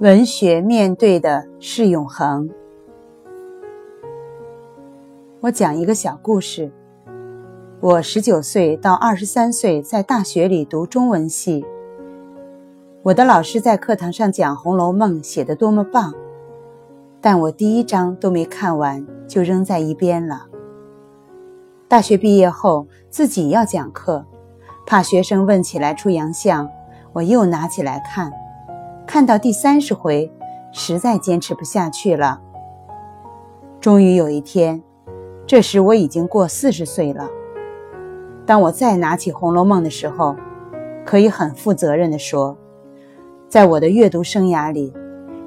文学面对的是永恒。我讲一个小故事。我十九岁到二十三岁在大学里读中文系。我的老师在课堂上讲《红楼梦》写的多么棒，但我第一章都没看完就扔在一边了。大学毕业后自己要讲课，怕学生问起来出洋相，我又拿起来看。看到第三十回，实在坚持不下去了。终于有一天，这时我已经过四十岁了。当我再拿起《红楼梦》的时候，可以很负责任地说，在我的阅读生涯里，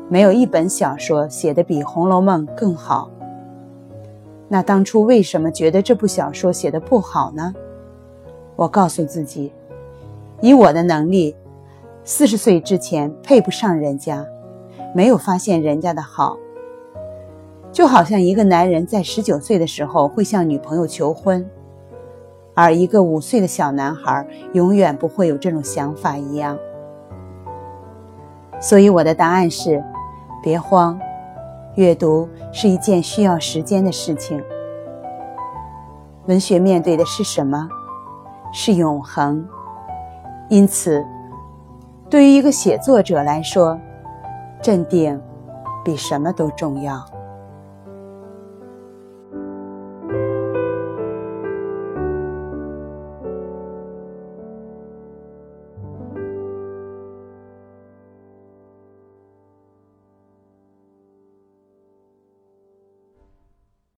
没有一本小说写得比《红楼梦》更好。那当初为什么觉得这部小说写得不好呢？我告诉自己，以我的能力。四十岁之前配不上人家，没有发现人家的好，就好像一个男人在十九岁的时候会向女朋友求婚，而一个五岁的小男孩永远不会有这种想法一样。所以我的答案是：别慌，阅读是一件需要时间的事情。文学面对的是什么？是永恒。因此。对于一个写作者来说，镇定比什么都重要。